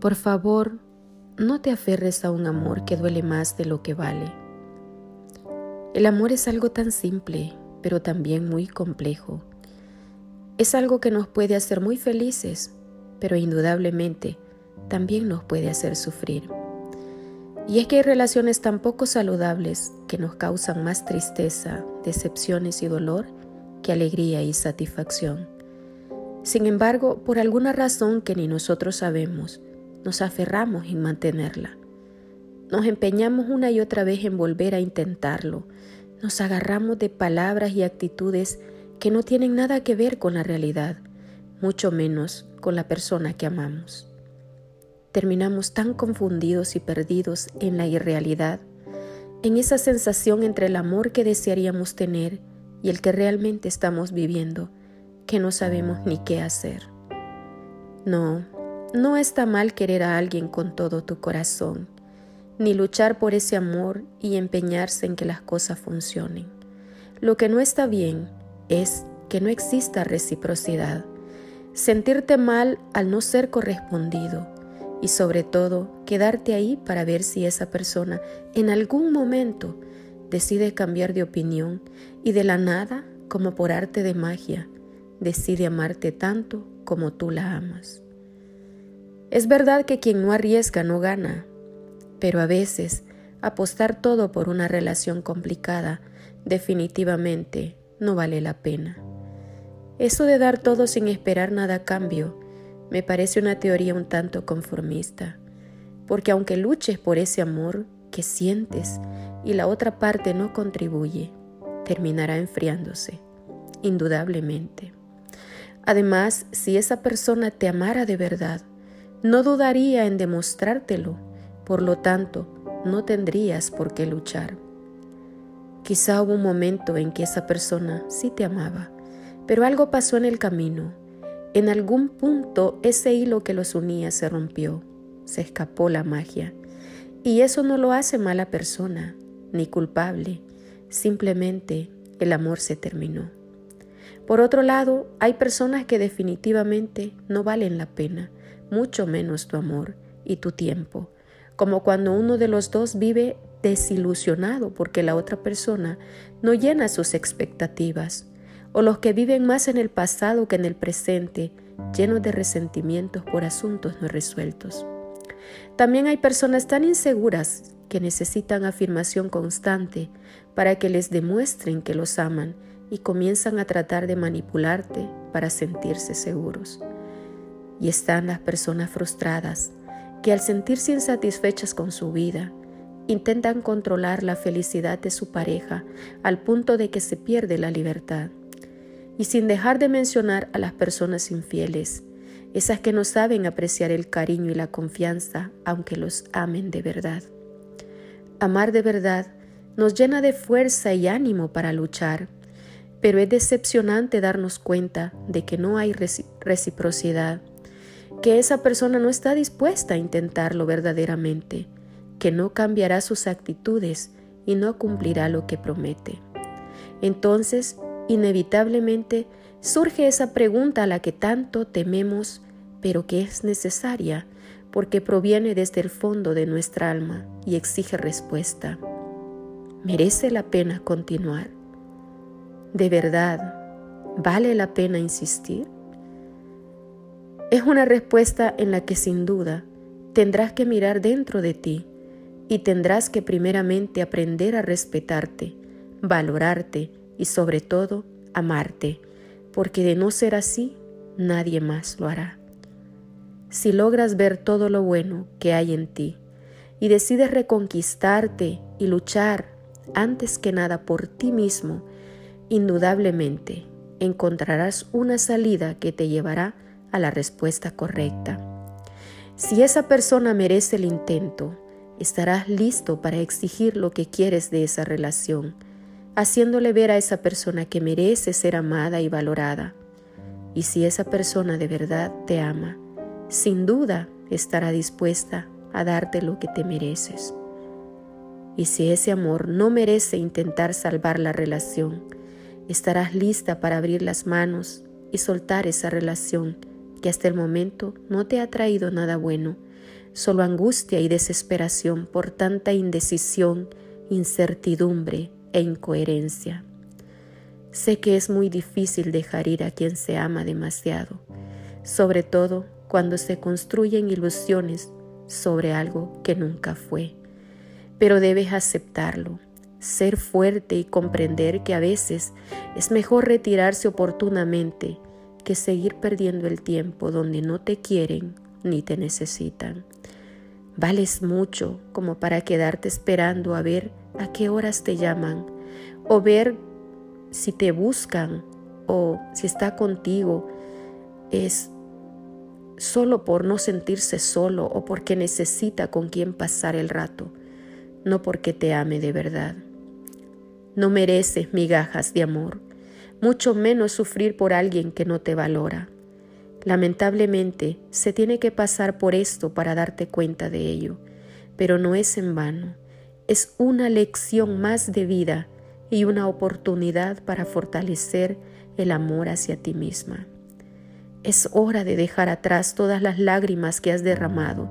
Por favor, no te aferres a un amor que duele más de lo que vale. El amor es algo tan simple, pero también muy complejo. Es algo que nos puede hacer muy felices, pero indudablemente también nos puede hacer sufrir. Y es que hay relaciones tan poco saludables que nos causan más tristeza, decepciones y dolor que alegría y satisfacción. Sin embargo, por alguna razón que ni nosotros sabemos, nos aferramos en mantenerla. Nos empeñamos una y otra vez en volver a intentarlo. Nos agarramos de palabras y actitudes que no tienen nada que ver con la realidad, mucho menos con la persona que amamos. Terminamos tan confundidos y perdidos en la irrealidad, en esa sensación entre el amor que desearíamos tener y el que realmente estamos viviendo, que no sabemos ni qué hacer. No, no está mal querer a alguien con todo tu corazón, ni luchar por ese amor y empeñarse en que las cosas funcionen. Lo que no está bien es que no exista reciprocidad, sentirte mal al no ser correspondido y sobre todo quedarte ahí para ver si esa persona en algún momento decide cambiar de opinión y de la nada, como por arte de magia, decide amarte tanto como tú la amas. Es verdad que quien no arriesga no gana, pero a veces apostar todo por una relación complicada definitivamente no vale la pena. Eso de dar todo sin esperar nada a cambio me parece una teoría un tanto conformista, porque aunque luches por ese amor que sientes y la otra parte no contribuye, terminará enfriándose, indudablemente. Además, si esa persona te amara de verdad, no dudaría en demostrártelo, por lo tanto, no tendrías por qué luchar. Quizá hubo un momento en que esa persona sí te amaba, pero algo pasó en el camino. En algún punto ese hilo que los unía se rompió, se escapó la magia. Y eso no lo hace mala persona, ni culpable, simplemente el amor se terminó. Por otro lado, hay personas que definitivamente no valen la pena, mucho menos tu amor y tu tiempo, como cuando uno de los dos vive desilusionado porque la otra persona no llena sus expectativas, o los que viven más en el pasado que en el presente, llenos de resentimientos por asuntos no resueltos. También hay personas tan inseguras que necesitan afirmación constante para que les demuestren que los aman y comienzan a tratar de manipularte para sentirse seguros. Y están las personas frustradas que al sentirse insatisfechas con su vida, intentan controlar la felicidad de su pareja al punto de que se pierde la libertad. Y sin dejar de mencionar a las personas infieles, esas que no saben apreciar el cariño y la confianza aunque los amen de verdad. Amar de verdad nos llena de fuerza y ánimo para luchar, pero es decepcionante darnos cuenta de que no hay reciprocidad que esa persona no está dispuesta a intentarlo verdaderamente, que no cambiará sus actitudes y no cumplirá lo que promete. Entonces, inevitablemente, surge esa pregunta a la que tanto tememos, pero que es necesaria porque proviene desde el fondo de nuestra alma y exige respuesta. ¿Merece la pena continuar? ¿De verdad vale la pena insistir? Es una respuesta en la que sin duda tendrás que mirar dentro de ti y tendrás que primeramente aprender a respetarte, valorarte y sobre todo amarte, porque de no ser así, nadie más lo hará. Si logras ver todo lo bueno que hay en ti y decides reconquistarte y luchar antes que nada por ti mismo, indudablemente encontrarás una salida que te llevará a la respuesta correcta. Si esa persona merece el intento, estarás listo para exigir lo que quieres de esa relación, haciéndole ver a esa persona que merece ser amada y valorada. Y si esa persona de verdad te ama, sin duda estará dispuesta a darte lo que te mereces. Y si ese amor no merece intentar salvar la relación, estarás lista para abrir las manos y soltar esa relación que hasta el momento no te ha traído nada bueno, solo angustia y desesperación por tanta indecisión, incertidumbre e incoherencia. Sé que es muy difícil dejar ir a quien se ama demasiado, sobre todo cuando se construyen ilusiones sobre algo que nunca fue. Pero debes aceptarlo, ser fuerte y comprender que a veces es mejor retirarse oportunamente que seguir perdiendo el tiempo donde no te quieren ni te necesitan. Vales mucho como para quedarte esperando a ver a qué horas te llaman o ver si te buscan o si está contigo. Es solo por no sentirse solo o porque necesita con quien pasar el rato, no porque te ame de verdad. No mereces migajas de amor, mucho menos sufrir por alguien que no te valora. Lamentablemente, se tiene que pasar por esto para darte cuenta de ello, pero no es en vano, es una lección más de vida y una oportunidad para fortalecer el amor hacia ti misma. Es hora de dejar atrás todas las lágrimas que has derramado,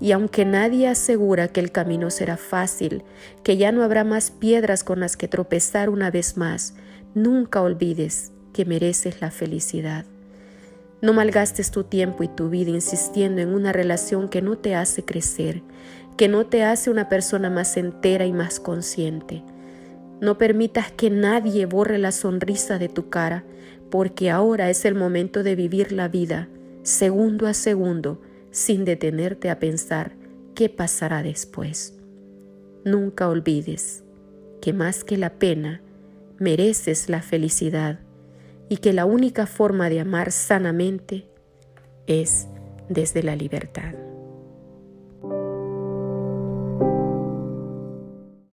y aunque nadie asegura que el camino será fácil, que ya no habrá más piedras con las que tropezar una vez más, nunca olvides que mereces la felicidad. No malgastes tu tiempo y tu vida insistiendo en una relación que no te hace crecer, que no te hace una persona más entera y más consciente. No permitas que nadie borre la sonrisa de tu cara, porque ahora es el momento de vivir la vida segundo a segundo sin detenerte a pensar qué pasará después. Nunca olvides que más que la pena, mereces la felicidad y que la única forma de amar sanamente es desde la libertad.